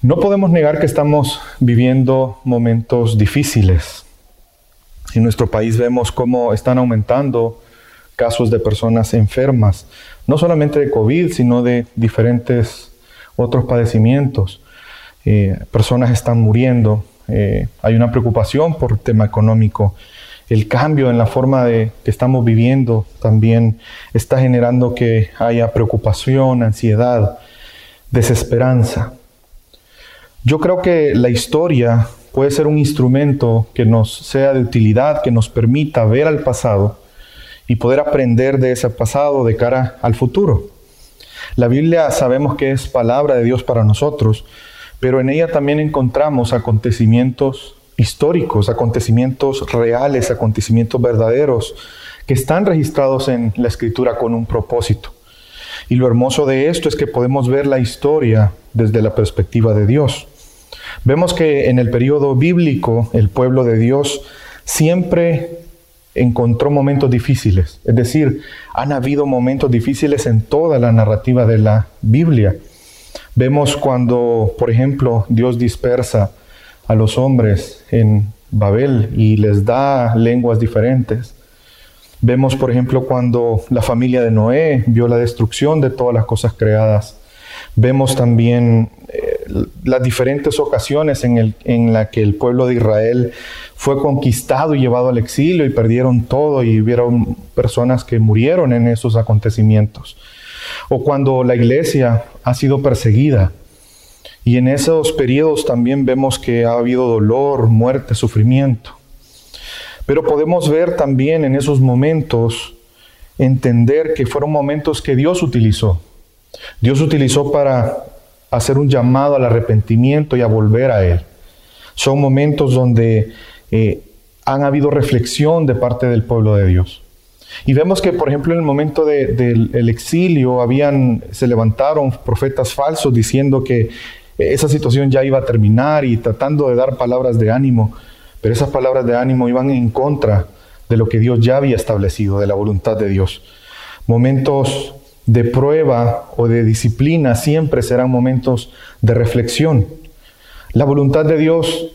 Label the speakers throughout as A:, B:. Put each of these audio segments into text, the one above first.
A: No podemos negar que estamos viviendo momentos difíciles. En nuestro país vemos cómo están aumentando casos de personas enfermas, no solamente de COVID, sino de diferentes otros padecimientos. Eh, personas están muriendo, eh, hay una preocupación por el tema económico. El cambio en la forma de que estamos viviendo también está generando que haya preocupación, ansiedad, desesperanza. Yo creo que la historia puede ser un instrumento que nos sea de utilidad, que nos permita ver al pasado y poder aprender de ese pasado de cara al futuro. La Biblia sabemos que es palabra de Dios para nosotros, pero en ella también encontramos acontecimientos históricos, acontecimientos reales, acontecimientos verdaderos, que están registrados en la escritura con un propósito. Y lo hermoso de esto es que podemos ver la historia desde la perspectiva de Dios. Vemos que en el periodo bíblico el pueblo de Dios siempre encontró momentos difíciles. Es decir, han habido momentos difíciles en toda la narrativa de la Biblia. Vemos cuando, por ejemplo, Dios dispersa a los hombres en Babel y les da lenguas diferentes. Vemos, por ejemplo, cuando la familia de Noé vio la destrucción de todas las cosas creadas. Vemos también eh, las diferentes ocasiones en, en que el pueblo de Israel fue conquistado y llevado al exilio y perdieron todo y hubieron personas que murieron en esos acontecimientos. O cuando la iglesia ha sido perseguida. Y en esos periodos también vemos que ha habido dolor, muerte, sufrimiento. Pero podemos ver también en esos momentos, entender que fueron momentos que Dios utilizó. Dios utilizó para hacer un llamado al arrepentimiento y a volver a Él. Son momentos donde eh, han habido reflexión de parte del pueblo de Dios. Y vemos que, por ejemplo, en el momento del exilio, habían, se levantaron profetas falsos diciendo que esa situación ya iba a terminar y tratando de dar palabras de ánimo. Pero esas palabras de ánimo iban en contra de lo que Dios ya había establecido, de la voluntad de Dios. Momentos de prueba o de disciplina siempre serán momentos de reflexión. La voluntad de Dios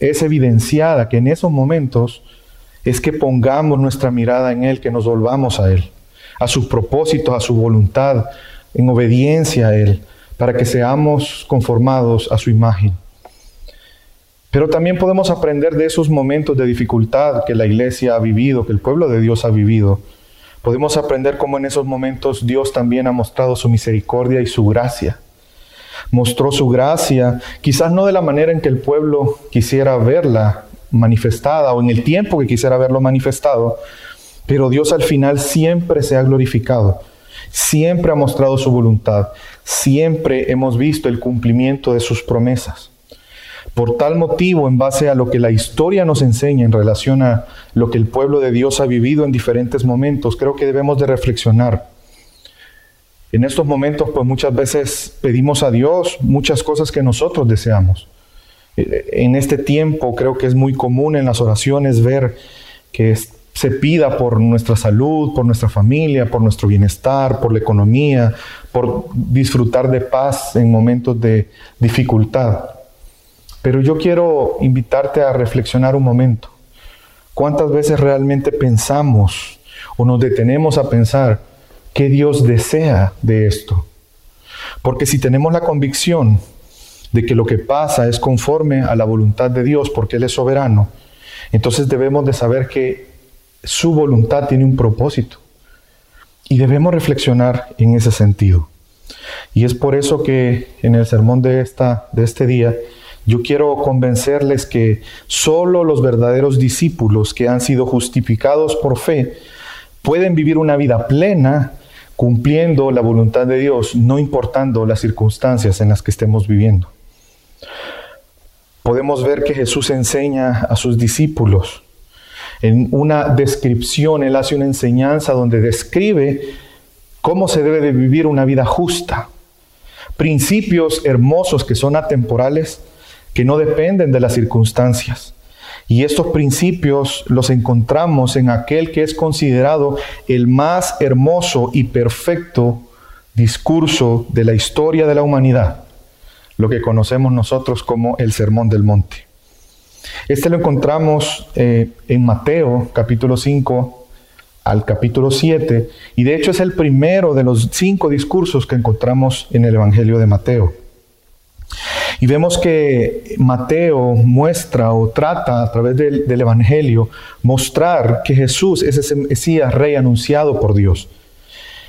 A: es evidenciada que en esos momentos es que pongamos nuestra mirada en Él, que nos volvamos a Él, a sus propósitos, a su voluntad, en obediencia a Él, para que seamos conformados a su imagen. Pero también podemos aprender de esos momentos de dificultad que la iglesia ha vivido, que el pueblo de Dios ha vivido. Podemos aprender cómo en esos momentos Dios también ha mostrado su misericordia y su gracia. Mostró su gracia, quizás no de la manera en que el pueblo quisiera verla manifestada o en el tiempo que quisiera verlo manifestado, pero Dios al final siempre se ha glorificado, siempre ha mostrado su voluntad, siempre hemos visto el cumplimiento de sus promesas. Por tal motivo, en base a lo que la historia nos enseña en relación a lo que el pueblo de Dios ha vivido en diferentes momentos, creo que debemos de reflexionar. En estos momentos, pues muchas veces pedimos a Dios muchas cosas que nosotros deseamos. Eh, en este tiempo creo que es muy común en las oraciones ver que se pida por nuestra salud, por nuestra familia, por nuestro bienestar, por la economía, por disfrutar de paz en momentos de dificultad. Pero yo quiero invitarte a reflexionar un momento. ¿Cuántas veces realmente pensamos o nos detenemos a pensar qué Dios desea de esto? Porque si tenemos la convicción de que lo que pasa es conforme a la voluntad de Dios, porque Él es soberano, entonces debemos de saber que su voluntad tiene un propósito. Y debemos reflexionar en ese sentido. Y es por eso que en el sermón de, esta, de este día yo quiero convencerles que solo los verdaderos discípulos que han sido justificados por fe pueden vivir una vida plena cumpliendo la voluntad de Dios, no importando las circunstancias en las que estemos viviendo. Podemos ver que Jesús enseña a sus discípulos. En una descripción, Él hace una enseñanza donde describe cómo se debe de vivir una vida justa. Principios hermosos que son atemporales, que no dependen de las circunstancias. Y estos principios los encontramos en aquel que es considerado el más hermoso y perfecto discurso de la historia de la humanidad, lo que conocemos nosotros como el Sermón del Monte. Este lo encontramos eh, en Mateo capítulo 5 al capítulo 7 y de hecho es el primero de los cinco discursos que encontramos en el Evangelio de Mateo. Y vemos que Mateo muestra o trata a través del, del, Evangelio mostrar que Jesús es ese Mesías rey anunciado por Dios.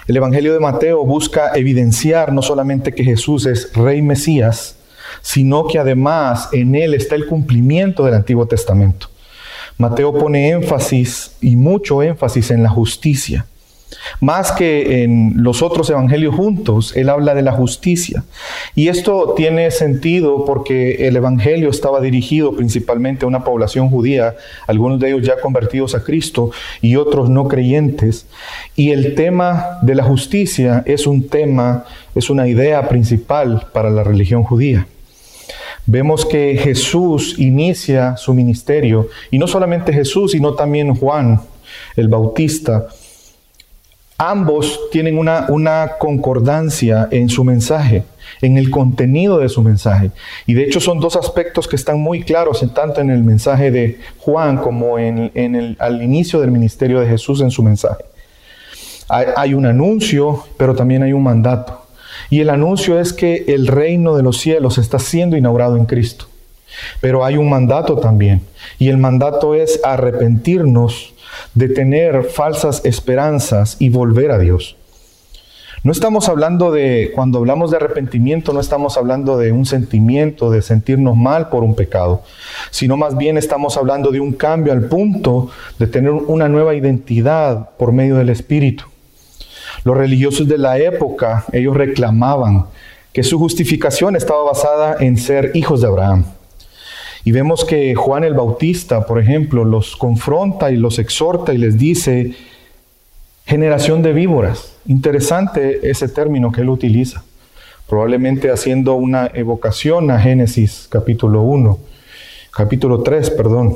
A: El Evangelio de Mateo busca evidenciar no solamente que Jesús es rey Mesías, sino que además en él está el cumplimiento del Antiguo Testamento. Mateo pone énfasis y mucho énfasis en la justicia. Más que en los otros evangelios juntos, él habla de la justicia. Y esto tiene sentido porque el evangelio estaba dirigido principalmente a una población judía, algunos de ellos ya convertidos a Cristo y otros no creyentes. Y el tema de la justicia es un tema, es una idea principal para la religión judía. Vemos que Jesús inicia su ministerio, y no solamente Jesús, sino también Juan, el Bautista. Ambos tienen una, concordancia en su mensaje, en el contenido de su mensaje. Y de hecho son dos aspectos que están muy claros, tanto en el mensaje de Juan como en, el, al inicio del ministerio de Jesús en su mensaje. hay un anuncio, pero también hay un mandato. Y el anuncio es que el reino de los cielos está siendo inaugurado en Cristo. Pero hay un mandato también. Y el mandato es arrepentirnos de tener falsas esperanzas y volver a Dios. No estamos hablando de, cuando hablamos de arrepentimiento, no estamos hablando de un sentimiento de sentirnos mal por un pecado, sino más bien estamos hablando de un cambio al punto de tener una nueva identidad por medio del Espíritu. Los religiosos de la época, ellos reclamaban que su justificación estaba basada en ser hijos de Abraham. Y vemos que Juan el Bautista, por ejemplo, los confronta y los exhorta y les dice, generación de víboras. Interesante ese término que él utiliza, probablemente haciendo una evocación a Génesis capítulo 1, capítulo 3, perdón.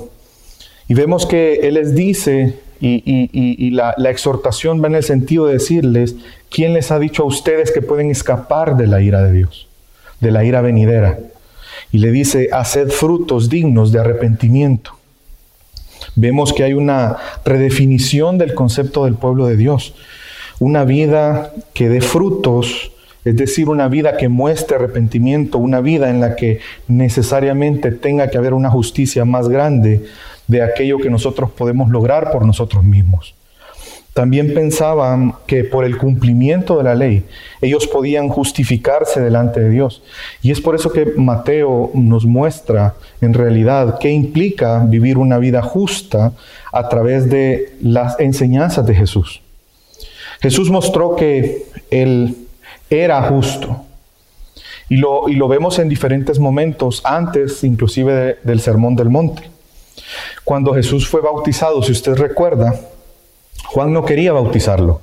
A: Y vemos que él les dice, y, la, exhortación va en el sentido de decirles, ¿quién les ha dicho a ustedes que pueden escapar de la ira de Dios, de la ira venidera? Y le dice, haced frutos dignos de arrepentimiento. Vemos que hay una redefinición del concepto del pueblo de Dios. Una vida que dé frutos, es decir, una vida que muestre arrepentimiento, una vida en la que necesariamente tenga que haber una justicia más grande de aquello que nosotros podemos lograr por nosotros mismos. También pensaban que por el cumplimiento de la ley ellos podían justificarse delante de Dios. Y es por eso que Mateo nos muestra en realidad qué implica vivir una vida justa a través de las enseñanzas de Jesús. Jesús mostró que Él era justo. Y lo, y lo vemos en diferentes momentos, antes inclusive del Sermón del Monte. Cuando Jesús fue bautizado, si usted recuerda, Juan no quería bautizarlo.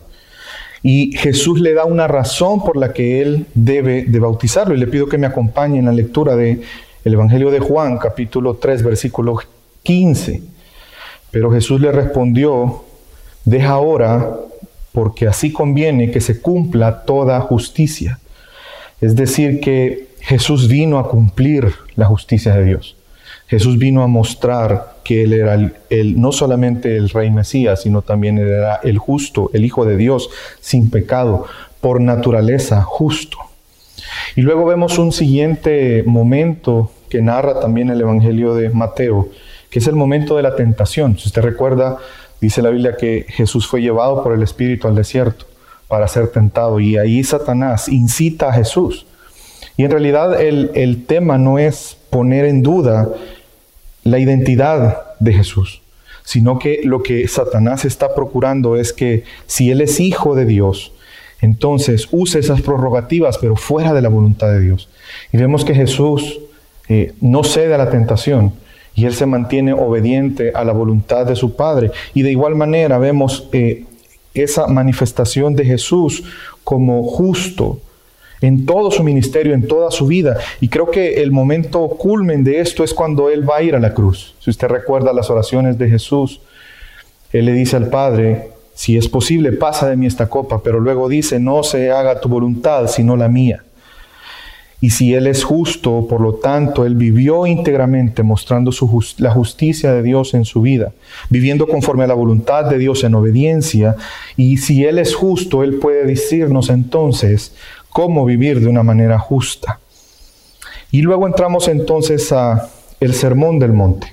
A: Y Jesús le da una razón por la que él debe de bautizarlo. Y le pido que me acompañe en la lectura del el Evangelio de Juan, capítulo 3, versículo 15. Pero Jesús le respondió, deja ahora, porque así conviene que se cumpla toda justicia. Es decir, que Jesús vino a cumplir la justicia de Dios. Jesús vino a mostrar que Él era el, no solamente el Rey Mesías, sino también era el justo, el Hijo de Dios, sin pecado, por naturaleza justo. Y luego vemos un siguiente momento que narra también el Evangelio de Mateo, que es el momento de la tentación. Si usted recuerda, dice la Biblia que Jesús fue llevado por el Espíritu al desierto para ser tentado y ahí Satanás incita a Jesús. Y en realidad el, el tema no es poner en duda la identidad de Jesús, sino que lo que Satanás está procurando es que si Él es hijo de Dios, entonces use esas prerrogativas, pero fuera de la voluntad de Dios. Y vemos que Jesús eh, no cede a la tentación y Él se mantiene obediente a la voluntad de su Padre. Y de igual manera vemos eh, esa manifestación de Jesús como justo, en todo su ministerio, en toda su vida. Y creo que el momento culmen de esto es cuando Él va a ir a la cruz. Si usted recuerda las oraciones de Jesús, Él le dice al Padre, si es posible, pasa de mí esta copa, pero luego dice, no se haga tu voluntad, sino la mía. Y si Él es justo, por lo tanto, Él vivió íntegramente mostrando la justicia de Dios en su vida, viviendo conforme a la voluntad de Dios en obediencia. Y si Él es justo, Él puede decirnos entonces cómo vivir de una manera justa. Y luego entramos entonces a el sermón del monte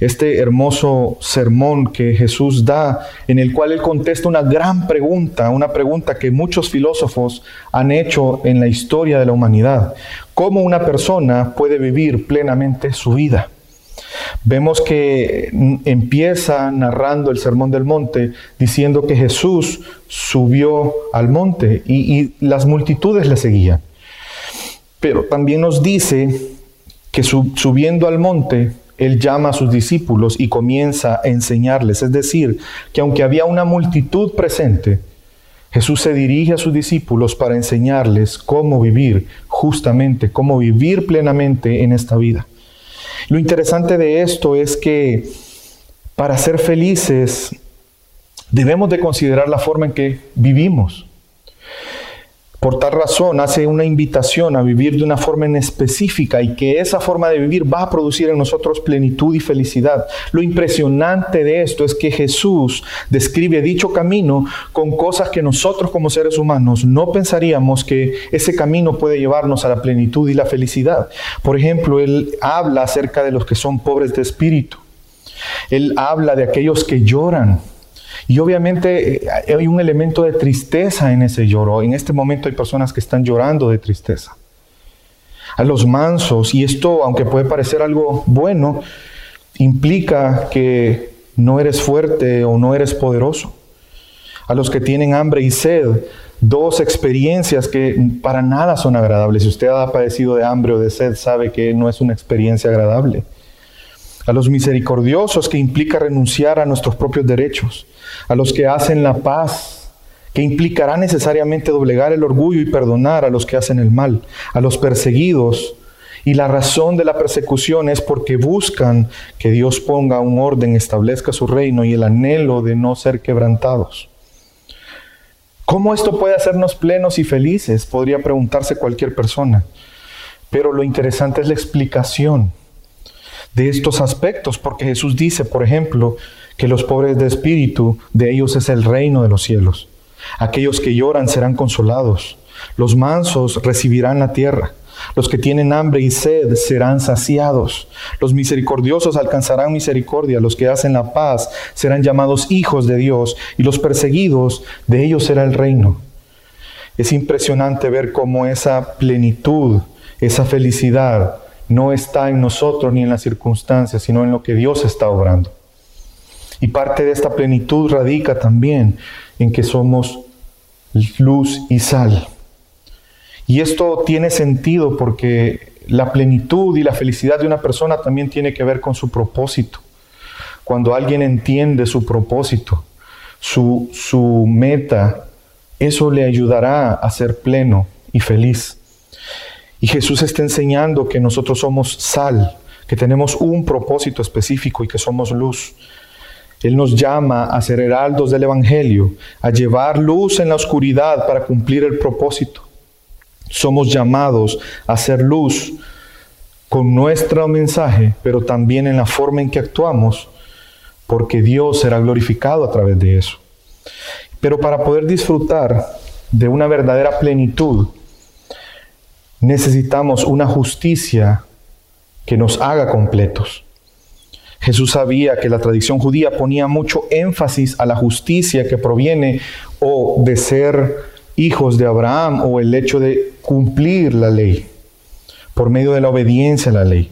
A: este hermoso sermón que Jesús da, en el cual él contesta una gran pregunta, una pregunta que muchos filósofos han hecho en la historia de la humanidad. ¿Cómo una persona puede vivir plenamente su vida? Vemos que empieza narrando el Sermón del Monte diciendo que Jesús subió al monte y, las multitudes le seguían. Pero también nos dice que subiendo al monte él llama a sus discípulos y comienza a enseñarles. Es decir, que aunque había una multitud presente, Jesús se dirige a sus discípulos para enseñarles cómo vivir justamente, cómo vivir plenamente en esta vida. Lo interesante de esto es que para ser felices debemos de considerar la forma en que vivimos. Por tal razón hace una invitación a vivir de una forma en específica y que esa forma de vivir va a producir en nosotros plenitud y felicidad. Lo impresionante de esto es que Jesús describe dicho camino con cosas que nosotros como seres humanos no pensaríamos que ese camino puede llevarnos a la plenitud y la felicidad. Por ejemplo, Él habla acerca de los que son pobres de espíritu. Él habla de aquellos que lloran y obviamente eh, hay un elemento de tristeza en ese lloro. En este momento hay personas que están llorando de tristeza. A los mansos, y esto, aunque puede parecer algo bueno, implica que no eres fuerte o no eres poderoso. A los que tienen hambre y sed, dos experiencias que para nada son agradables. Si usted ha padecido de hambre o de sed, sabe que no es una experiencia agradable. A los misericordiosos, que implica renunciar a nuestros propios derechos a los que hacen la paz, que implicará necesariamente doblegar el orgullo y perdonar a los que hacen el mal, a los perseguidos. Y la razón de la persecución es porque buscan que Dios ponga un orden, establezca su reino y el anhelo de no ser quebrantados. ¿Cómo esto puede hacernos plenos y felices? Podría preguntarse cualquier persona. Pero lo interesante es la explicación de estos aspectos, porque Jesús dice, por ejemplo, que los pobres de espíritu, de ellos es el reino de los cielos. Aquellos que lloran serán consolados. Los mansos recibirán la tierra. Los que tienen hambre y sed serán saciados. Los misericordiosos alcanzarán misericordia. Los que hacen la paz serán llamados hijos de Dios. Y los perseguidos, de ellos será el reino. Es impresionante ver cómo esa plenitud, esa felicidad, no está en nosotros ni en las circunstancias, sino en lo que Dios está obrando. Y parte de esta plenitud radica también en que somos luz y sal. Y esto tiene sentido porque la plenitud y la felicidad de una persona también tiene que ver con su propósito. Cuando alguien entiende su propósito, su, su meta, eso le ayudará a ser pleno y feliz. Y Jesús está enseñando que nosotros somos sal, que tenemos un propósito específico y que somos luz. Él nos llama a ser heraldos del Evangelio, a llevar luz en la oscuridad para cumplir el propósito. Somos llamados a ser luz con nuestro mensaje, pero también en la forma en que actuamos, porque Dios será glorificado a través de eso. Pero para poder disfrutar de una verdadera plenitud, necesitamos una justicia que nos haga completos. Jesús sabía que la tradición judía ponía mucho énfasis a la justicia que proviene o de ser hijos de Abraham o el hecho de cumplir la ley por medio de la obediencia a la ley.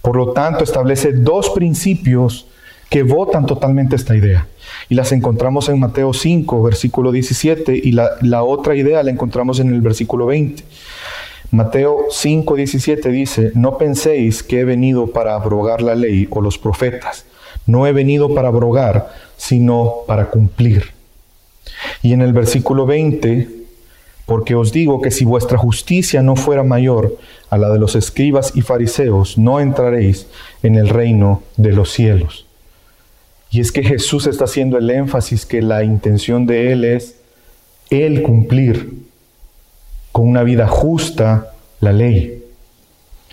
A: Por lo tanto, establece dos principios que votan totalmente esta idea. Y las encontramos en Mateo 5, versículo 17, y la, la otra idea la encontramos en el versículo 20. Mateo 5:17 dice, no penséis que he venido para abrogar la ley o los profetas. No he venido para abrogar, sino para cumplir. Y en el versículo 20, porque os digo que si vuestra justicia no fuera mayor a la de los escribas y fariseos, no entraréis en el reino de los cielos. Y es que Jesús está haciendo el énfasis que la intención de Él es el cumplir con una vida justa la ley.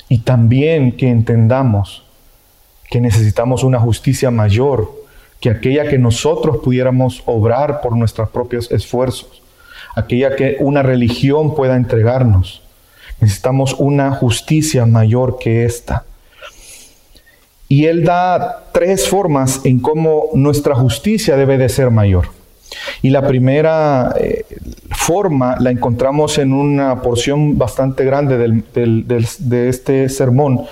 A: Y también que entendamos que necesitamos una justicia mayor que aquella que nosotros pudiéramos obrar por nuestros propios esfuerzos, aquella que una religión pueda entregarnos. Necesitamos una justicia mayor que esta. Y él da tres formas en cómo nuestra justicia debe de ser mayor. Y la primera eh, forma la encontramos en una porción bastante grande de este sermón,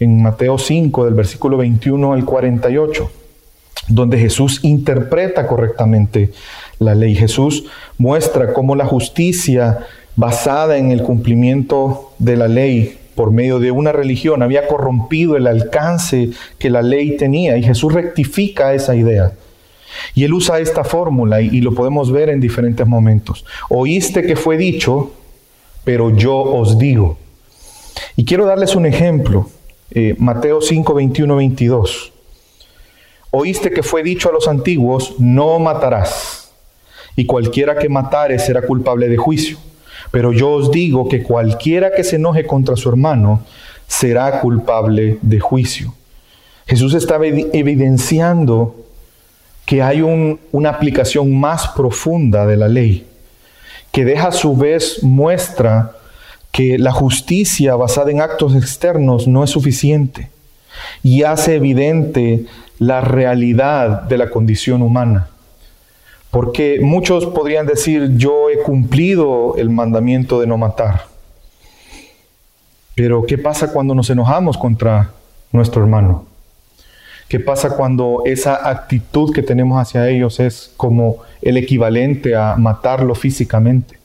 A: en Mateo 5, del versículo 21 al 48, donde Jesús interpreta correctamente la ley. Jesús muestra cómo la justicia basada en el cumplimiento de la ley por medio de una religión había corrompido el alcance que la ley tenía y Jesús rectifica esa idea. Y él usa esta fórmula y, lo podemos ver en diferentes momentos. Oíste que fue dicho, pero yo os digo. Y quiero darles un ejemplo. Eh, Mateo 5, 21, 22. Oíste que fue dicho a los antiguos, no matarás, y cualquiera que matare será culpable de juicio. Pero yo os digo que cualquiera que se enoje contra su hermano será culpable de juicio. Jesús estaba evidenciando que hay una aplicación más profunda de la ley, que deja a su vez muestra que la justicia basada en actos externos no es suficiente y hace evidente la realidad de la condición humana. Porque muchos podrían decir, yo he cumplido el mandamiento de no matar. Pero ¿qué pasa cuando nos enojamos contra nuestro hermano? ¿Qué pasa cuando esa actitud que tenemos hacia ellos es como el equivalente a matarlo físicamente?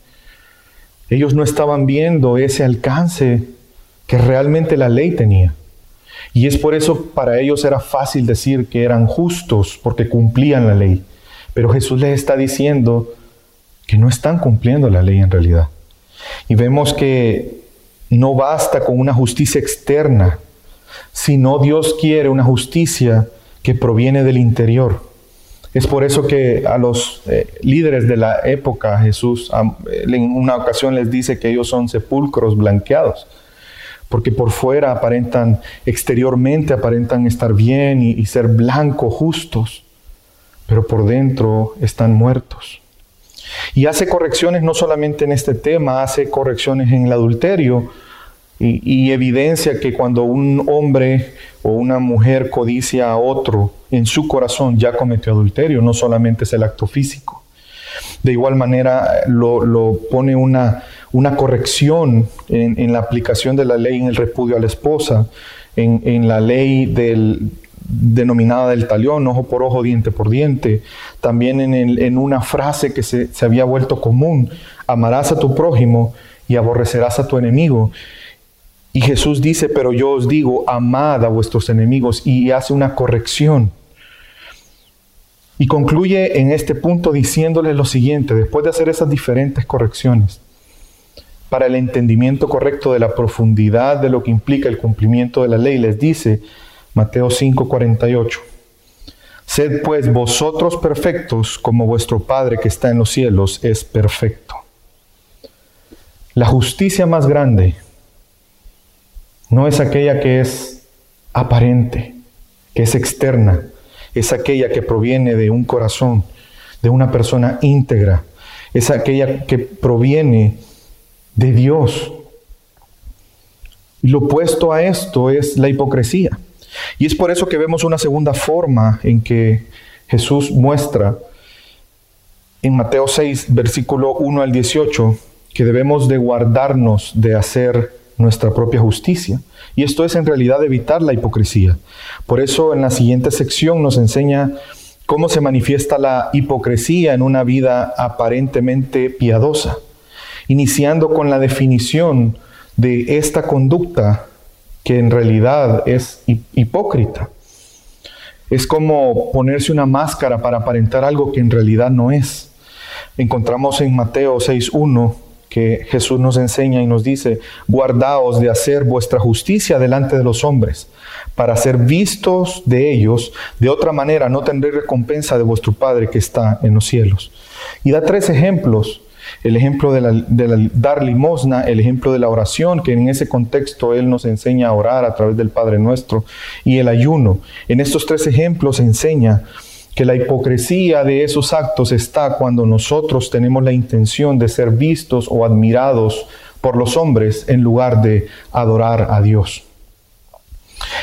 A: Ellos no estaban viendo ese alcance que realmente la ley tenía. Y es por eso para ellos era fácil decir que eran justos porque cumplían la ley. Pero Jesús les está diciendo que no están cumpliendo la ley en realidad. Y vemos que no basta con una justicia externa sino Dios quiere una justicia que proviene del interior. Es por eso que a los eh, líderes de la época Jesús en una ocasión les dice que ellos son sepulcros blanqueados, porque por fuera aparentan, exteriormente aparentan estar bien y, y ser blancos, justos, pero por dentro están muertos. Y hace correcciones no solamente en este tema, hace correcciones en el adulterio, y, evidencia que cuando un hombre o una mujer codicia a otro en su corazón ya cometió adulterio, no solamente es el acto físico. De igual manera lo, pone una, una corrección en, la aplicación de la ley en el repudio a la esposa, en, la ley denominada del talión, ojo por ojo, diente por diente, también en, en una frase que se, se había vuelto común, amarás a tu prójimo y aborrecerás a tu enemigo. Y Jesús dice, pero yo os digo, amad a vuestros enemigos y hace una corrección. Y concluye en este punto diciéndoles lo siguiente, después de hacer esas diferentes correcciones, para el entendimiento correcto de la profundidad de lo que implica el cumplimiento de la ley, les dice Mateo 5:48, Sed pues vosotros perfectos como vuestro Padre que está en los cielos es perfecto. La justicia más grande no es aquella que es aparente, que es externa, es aquella que proviene de un corazón, de una persona íntegra, es aquella que proviene de Dios. Y lo opuesto a esto es la hipocresía. Y es por eso que vemos una segunda forma en que Jesús muestra en Mateo 6, versículo 1 al 18, que debemos de guardarnos de hacer nuestra propia justicia. Y esto es en realidad evitar la hipocresía. Por eso en la siguiente sección nos enseña cómo se manifiesta la hipocresía en una vida aparentemente piadosa, iniciando con la definición de esta conducta que en realidad es hipócrita. Es como ponerse una máscara para aparentar algo que en realidad no es. Encontramos en Mateo 6.1 que Jesús nos enseña y nos dice, guardaos de hacer vuestra justicia delante de los hombres, para ser vistos de ellos, de otra manera no tendré recompensa de vuestro Padre que está en los cielos. Y da tres ejemplos el ejemplo de, la, dar limosna, el ejemplo de la oración, que en ese contexto Él nos enseña a orar a través del Padre nuestro, y el ayuno. En estos tres ejemplos enseña que la hipocresía de esos actos está cuando nosotros tenemos la intención de ser vistos o admirados por los hombres en lugar de adorar a Dios.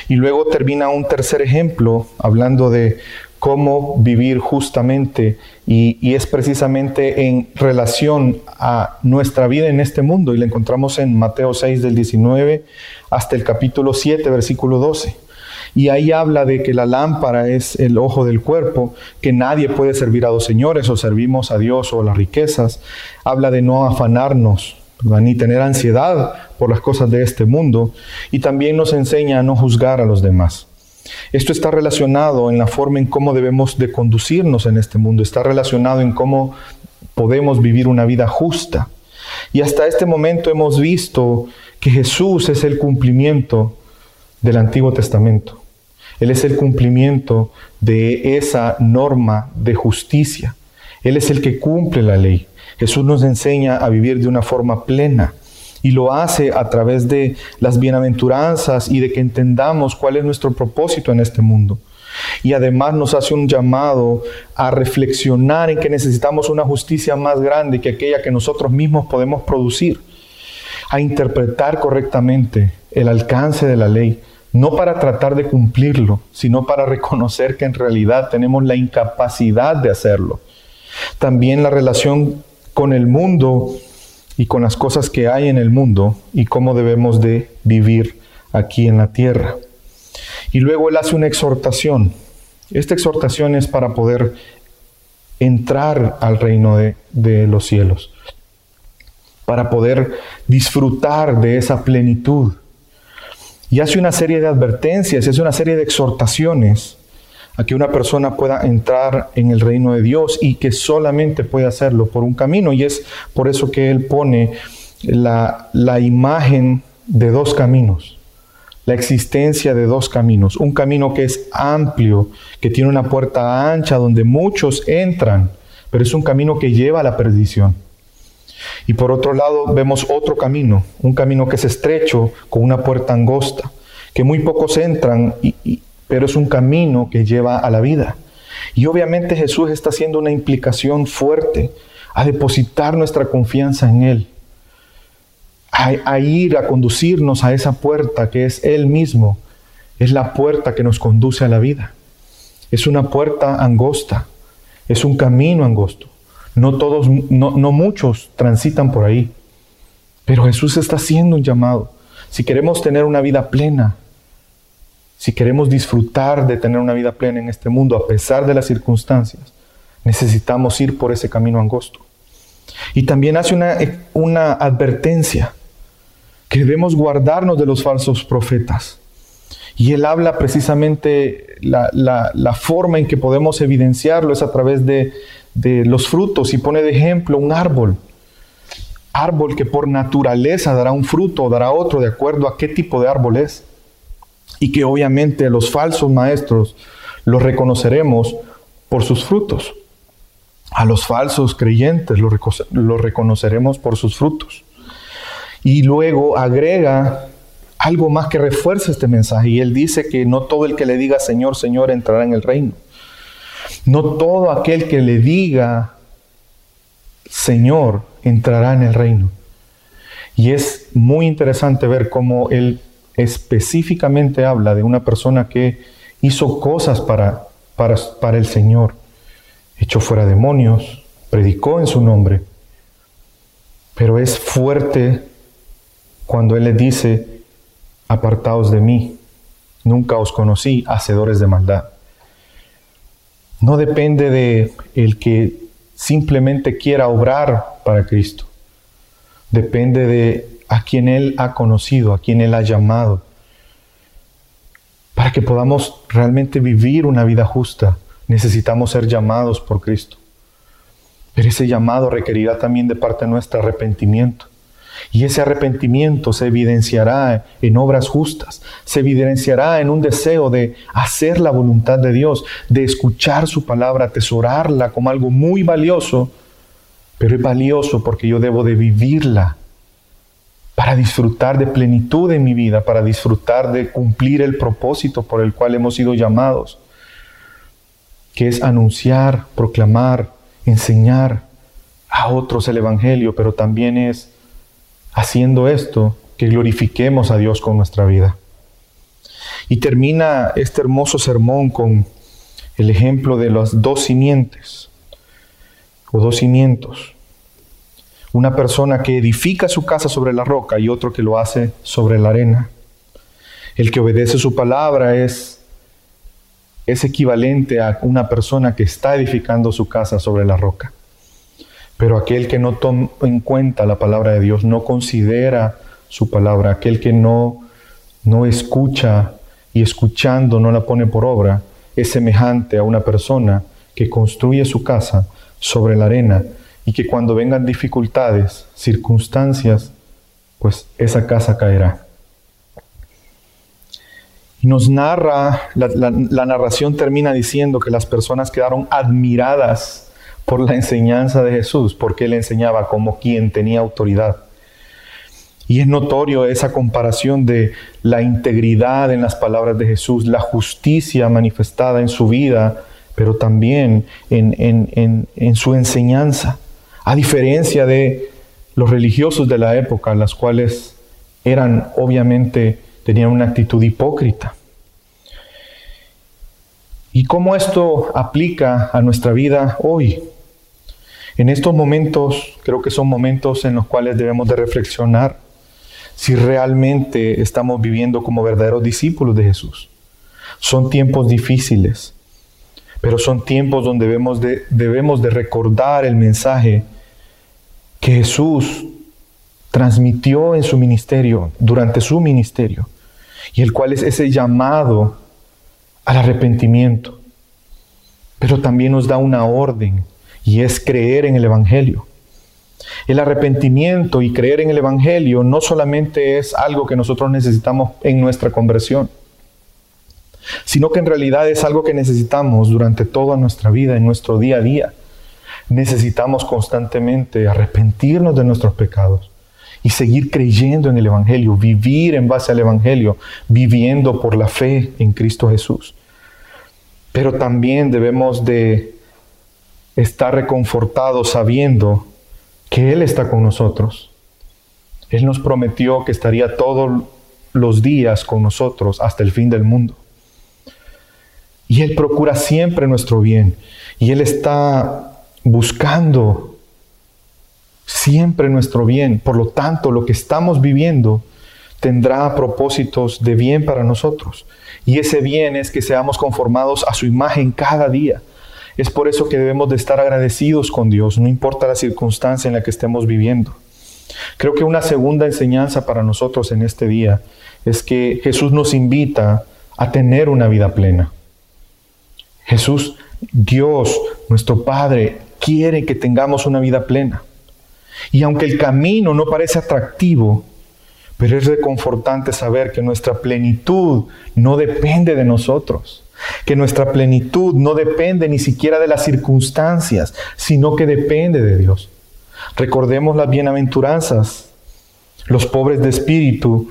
A: Y luego termina un tercer ejemplo hablando de cómo vivir justamente y, es precisamente en relación a nuestra vida en este mundo y la encontramos en Mateo 6 del 19 hasta el capítulo 7 versículo 12. Y ahí habla de que la lámpara es el ojo del cuerpo, que nadie puede servir a dos señores, o servimos a Dios o a las riquezas. Habla de no afanarnos, ni tener ansiedad por las cosas de este mundo. Y también nos enseña a no juzgar a los demás. Esto está relacionado en la forma en cómo debemos de conducirnos en este mundo, está relacionado en cómo podemos vivir una vida justa. Y hasta este momento hemos visto que Jesús es el cumplimiento del Antiguo Testamento. Él es el cumplimiento de esa norma de justicia. Él es el que cumple la ley. Jesús nos enseña a vivir de una forma plena y lo hace a través de las bienaventuranzas y de que entendamos cuál es nuestro propósito en este mundo. Y además nos hace un llamado a reflexionar en que necesitamos una justicia más grande que aquella que nosotros mismos podemos producir, a interpretar correctamente el alcance de la ley no para tratar de cumplirlo, sino para reconocer que en realidad tenemos la incapacidad de hacerlo. También la relación con el mundo y con las cosas que hay en el mundo y cómo debemos de vivir aquí en la tierra. Y luego él hace una exhortación. Esta exhortación es para poder entrar al reino de, de los cielos, para poder disfrutar de esa plenitud y hace una serie de advertencias, hace una serie de exhortaciones a que una persona pueda entrar en el reino de Dios y que solamente puede hacerlo por un camino. Y es por eso que Él pone la, la imagen de dos caminos, la existencia de dos caminos. Un camino que es amplio, que tiene una puerta ancha donde muchos entran, pero es un camino que lleva a la perdición. Y por otro lado vemos otro camino, un camino que es estrecho, con una puerta angosta, que muy pocos entran, pero es un camino que lleva a la vida. Y obviamente Jesús está haciendo una implicación fuerte a depositar nuestra confianza en Él, a, ir a conducirnos a esa puerta que es Él mismo, es la puerta que nos conduce a la vida. Es una puerta angosta, es un camino angosto. No todos, no, muchos transitan por ahí. Pero Jesús está haciendo un llamado. Si queremos tener una vida plena, si queremos disfrutar de tener una vida plena en este mundo a pesar de las circunstancias, necesitamos ir por ese camino angosto. Y también hace una, una advertencia que debemos guardarnos de los falsos profetas. Y él habla precisamente la, la forma en que podemos evidenciarlo es a través de, de los frutos y pone de ejemplo un árbol. Árbol que por naturaleza dará un fruto o dará otro de acuerdo a qué tipo de árbol es. Y que obviamente los falsos maestros los reconoceremos por sus frutos. A los falsos creyentes los, los reconoceremos por sus frutos. Y luego agrega algo más que refuerza este mensaje. Y él dice que no todo el que le diga Señor, Señor entrará en el reino. No todo aquel que le diga Señor entrará en el reino. Y es muy interesante ver cómo él específicamente habla de una persona que hizo cosas para, para, el Señor. Echó fuera demonios, predicó en su nombre. Pero es fuerte cuando Él le dice, apartaos de mí, nunca os conocí, hacedores de maldad no depende de el que simplemente quiera obrar para Cristo. Depende de a quien Él ha conocido, a quien Él ha llamado. Para que podamos realmente vivir una vida justa, necesitamos ser llamados por Cristo. Pero ese llamado requerirá también de parte nuestra arrepentimiento. Y ese arrepentimiento se evidenciará en obras justas, se evidenciará en un deseo de hacer la voluntad de Dios, de escuchar su palabra, atesorarla como algo muy valioso pero es valioso porque yo debo de vivirla para disfrutar de plenitud en mi vida, para disfrutar de cumplir el propósito por el cual hemos sido llamados, que es anunciar, proclamar, enseñar a otros el Evangelio, pero también es haciendo esto que glorifiquemos a Dios con nuestra vida. Y termina este hermoso sermón con el ejemplo de las dos simientes o dos cimientos. Una persona que edifica su casa sobre la roca y otro que lo hace sobre la arena. El que obedece su palabra es, es equivalente a una persona que está edificando su casa sobre la roca. Pero aquel que no toma en cuenta la palabra de Dios, no considera su palabra, aquel que no, no escucha y escuchando no la pone por obra, es semejante a una persona que construye su casa sobre la arena y que cuando vengan dificultades, circunstancias, pues esa casa caerá. Y nos narra, la, narración termina diciendo que las personas quedaron admiradas por la enseñanza de Jesús, porque él enseñaba como quien tenía autoridad. Y es notorio esa comparación de la integridad en las palabras de Jesús, la justicia manifestada en su vida, pero también en, en su enseñanza. A diferencia de los religiosos de la época, las cuales eran obviamente, tenían una actitud hipócrita. ¿Y cómo esto aplica a nuestra vida hoy? En estos momentos, creo que son momentos en los cuales debemos de reflexionar si realmente estamos viviendo como verdaderos discípulos de Jesús. Son tiempos difíciles, pero son tiempos donde debemos de, debemos de recordar el mensaje que Jesús transmitió en su ministerio, durante su ministerio, y el cual es ese llamado al arrepentimiento. Pero también nos da una orden y es creer en el Evangelio. El arrepentimiento y creer en el Evangelio no solamente es algo que nosotros necesitamos en nuestra conversión, sino que en realidad es algo que necesitamos durante toda nuestra vida, en nuestro día a día. Necesitamos constantemente arrepentirnos de nuestros pecados y seguir creyendo en el Evangelio, vivir en base al Evangelio, viviendo por la fe en Cristo Jesús. Pero también debemos de estar reconfortados sabiendo que Él está con nosotros. Él nos prometió que estaría todos los días con nosotros hasta el fin del mundo. Y Él procura siempre nuestro bien. Y Él está buscando siempre nuestro bien. Por lo tanto, lo que estamos viviendo tendrá propósitos de bien para nosotros. Y ese bien es que seamos conformados a su imagen cada día. Es por eso que debemos de estar agradecidos con Dios, no importa la circunstancia en la que estemos viviendo. Creo que una segunda enseñanza para nosotros en este día es que Jesús nos invita a tener una vida plena. Jesús, Dios, nuestro Padre, quiere que tengamos una vida plena. Y aunque el camino no parece atractivo, pero es reconfortante saber que nuestra plenitud no depende de nosotros, que nuestra plenitud no depende ni siquiera de las circunstancias, sino que depende de Dios. Recordemos las bienaventuranzas. Los pobres de espíritu,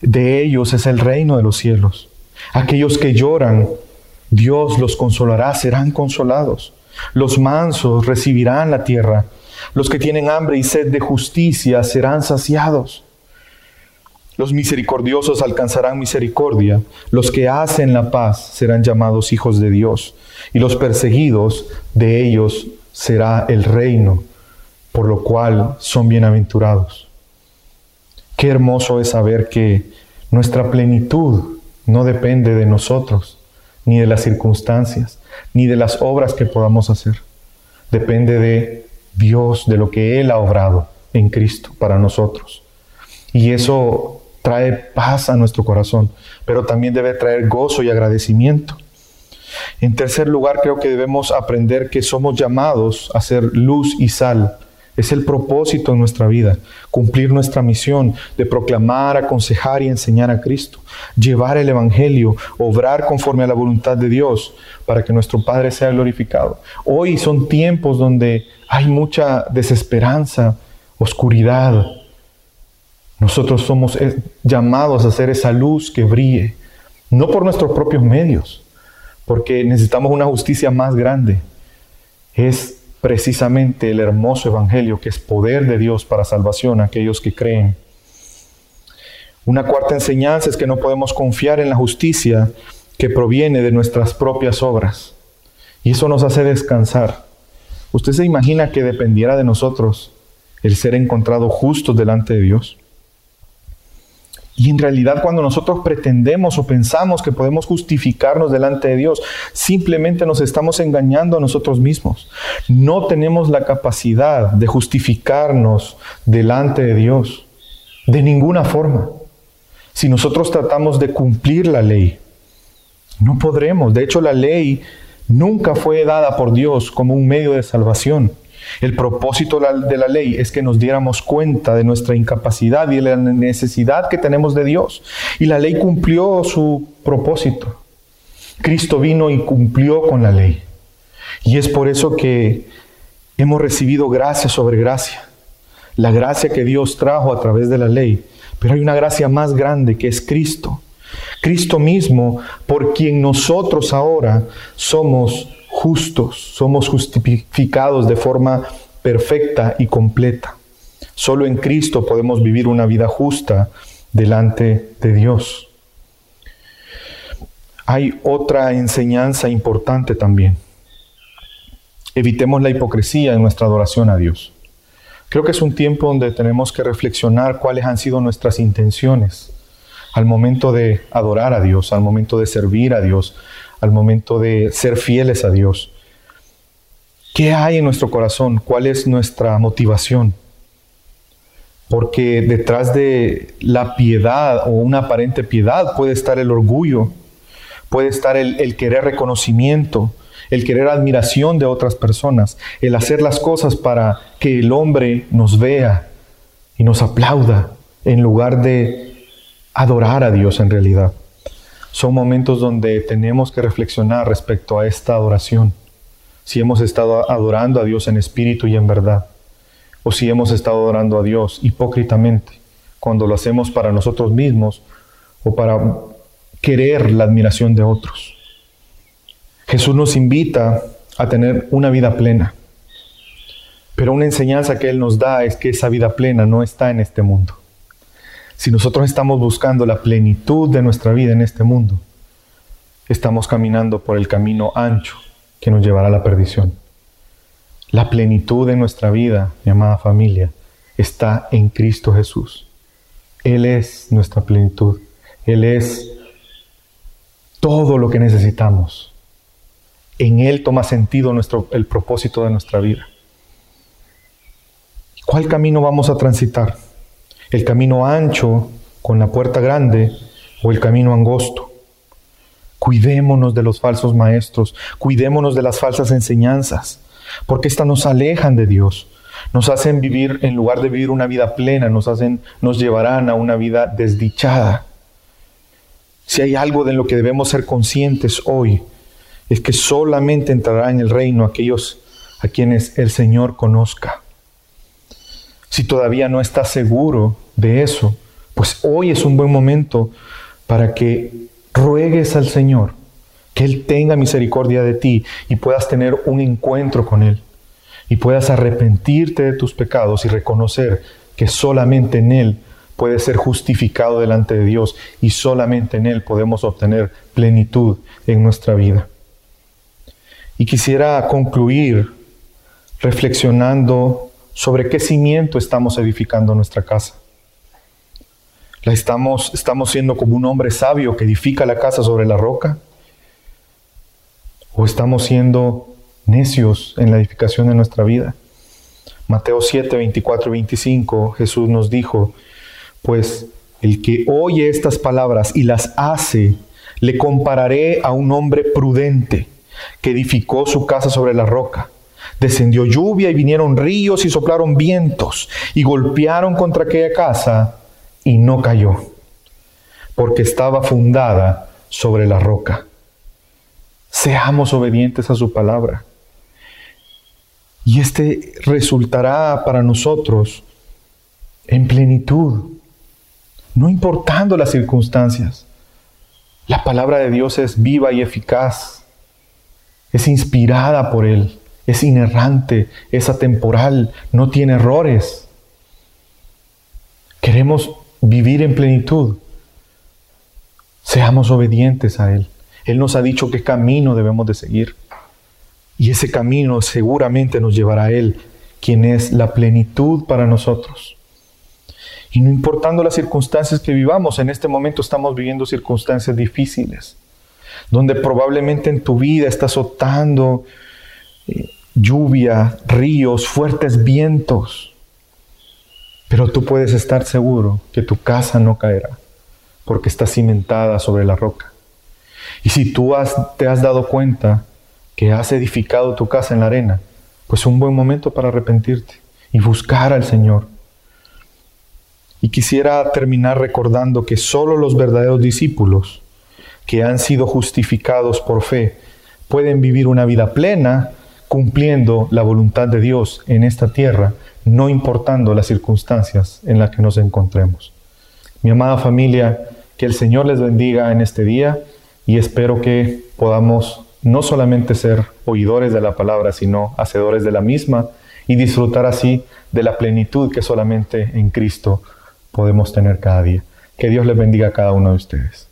A: de ellos es el reino de los cielos. Aquellos que lloran, Dios los consolará, serán consolados. Los mansos recibirán la tierra. Los que tienen hambre y sed de justicia serán saciados. Los misericordiosos alcanzarán misericordia. Los que hacen la paz serán llamados hijos de Dios. Y los perseguidos de ellos será el reino, por lo cual son bienaventurados. Qué hermoso es saber que nuestra plenitud no depende de nosotros, ni de las circunstancias, ni de las obras que podamos hacer. Depende de Dios, de lo que Él ha obrado en Cristo para nosotros. Y eso trae paz a nuestro corazón, pero también debe traer gozo y agradecimiento. En tercer lugar, creo que debemos aprender que somos llamados a ser luz y sal Es el propósito de nuestra vida, cumplir nuestra misión de proclamar, aconsejar y enseñar a Cristo, llevar el Evangelio, obrar conforme a la voluntad de Dios para que nuestro Padre sea glorificado. Hoy son tiempos donde hay mucha desesperanza, oscuridad. Nosotros somos eh, llamados a ser esa luz que brille, no por nuestros propios medios, porque necesitamos una justicia más grande. Es precisamente el hermoso Evangelio que es poder de Dios para salvación a aquellos que creen. Una cuarta enseñanza es que no podemos confiar en la justicia que proviene de nuestras propias obras. Y eso nos hace descansar. ¿Usted se imagina que dependiera de nosotros el ser encontrado justos delante de Dios? Y en realidad cuando nosotros pretendemos o pensamos que podemos justificarnos delante de Dios, simplemente nos estamos engañando a nosotros mismos. No tenemos la capacidad de justificarnos delante de Dios de ninguna forma. Si nosotros tratamos de cumplir la ley, no podremos. De hecho, la ley nunca fue dada por Dios como un medio de salvación. El propósito de la ley es que nos diéramos cuenta de nuestra incapacidad y de la necesidad que tenemos de Dios. Y la ley cumplió su propósito. Cristo vino y cumplió con la ley. Y es por eso que hemos recibido gracia sobre gracia. La gracia que Dios trajo a través de la ley. Pero hay una gracia más grande que es Cristo. Cristo mismo, por quien nosotros ahora somos justos, somos justificados de forma perfecta y completa. Solo en Cristo podemos vivir una vida justa delante de Dios. Hay otra enseñanza importante también. Evitemos la hipocresía en nuestra adoración a Dios. Creo que es un tiempo donde tenemos que reflexionar cuáles han sido nuestras intenciones al momento de adorar a Dios, al momento de servir a Dios, al momento de ser fieles a Dios. ¿Qué hay en nuestro corazón? ¿Cuál es nuestra motivación? Porque detrás de la piedad o una aparente piedad puede estar el orgullo, puede estar el, querer reconocimiento, el querer admiración de otras personas, el hacer las cosas para que el hombre nos vea y nos aplauda en lugar de adorar a Dios en realidad son momentos donde tenemos que reflexionar respecto a esta adoración. Si hemos estado adorando a Dios en espíritu y en verdad, o si hemos estado adorando a Dios hipócritamente, cuando lo hacemos para nosotros mismos o para querer la admiración de otros. Jesús nos invita a tener una vida plena, pero una enseñanza que Él nos da es que esa vida plena no está en este mundo. Si nosotros estamos buscando la plenitud de nuestra vida en este mundo, estamos caminando por el camino ancho que nos llevará a la perdición. La plenitud de nuestra vida, mi amada familia, está en Cristo Jesús. Él es nuestra plenitud. Él es todo lo que necesitamos. En Él toma sentido nuestro, el propósito de nuestra vida. ¿Cuál camino vamos a transitar? El camino ancho con la puerta grande o el camino angosto. Cuidémonos de los falsos maestros, cuidémonos de las falsas enseñanzas, porque éstas nos alejan de Dios, nos hacen vivir, en lugar de vivir una vida plena, nos, hacen, nos llevarán a una vida desdichada. Si hay algo de lo que debemos ser conscientes hoy, es que solamente entrará en el reino aquellos a quienes el Señor conozca. Si todavía no estás seguro de eso, pues hoy es un buen momento para que ruegues al Señor que Él tenga misericordia de ti y puedas tener un encuentro con Él y puedas arrepentirte de tus pecados y reconocer que solamente en Él puedes ser justificado delante de Dios y solamente en Él podemos obtener plenitud en nuestra vida. Y quisiera concluir reflexionando sobre qué cimiento estamos edificando nuestra casa. ¿La estamos, estamos siendo como un hombre sabio que edifica la casa sobre la roca? ¿O estamos siendo necios en la edificación de nuestra vida? Mateo 7, 24 y 25, Jesús nos dijo, pues el que oye estas palabras y las hace, le compararé a un hombre prudente que edificó su casa sobre la roca. Descendió lluvia y vinieron ríos y soplaron vientos y golpearon contra aquella casa y no cayó, porque estaba fundada sobre la roca. Seamos obedientes a su palabra. Y este resultará para nosotros en plenitud, no importando las circunstancias. La palabra de Dios es viva y eficaz, es inspirada por Él, es inerrante, es atemporal, no tiene errores. Queremos vivir en plenitud. Seamos obedientes a Él. Él nos ha dicho qué camino debemos de seguir. Y ese camino seguramente nos llevará a Él, quien es la plenitud para nosotros. Y no importando las circunstancias que vivamos, en este momento estamos viviendo circunstancias difíciles, donde probablemente en tu vida está azotando eh, lluvia, ríos, fuertes vientos. Pero tú puedes estar seguro que tu casa no caerá, porque está cimentada sobre la roca. Y si tú te has dado cuenta que has edificado tu casa en la arena, pues un buen momento para arrepentirte y buscar al Señor. Y quisiera terminar recordando que solo los verdaderos discípulos que han sido justificados por fe pueden vivir una vida plena cumpliendo la voluntad de Dios en esta tierra, no importando las circunstancias en las que nos encontremos. Mi amada familia, que el Señor les bendiga en este día y espero que podamos no solamente ser oidores de la palabra, sino hacedores de la misma y disfrutar así de la plenitud que solamente en Cristo podemos tener cada día. Que Dios les bendiga a cada uno de ustedes.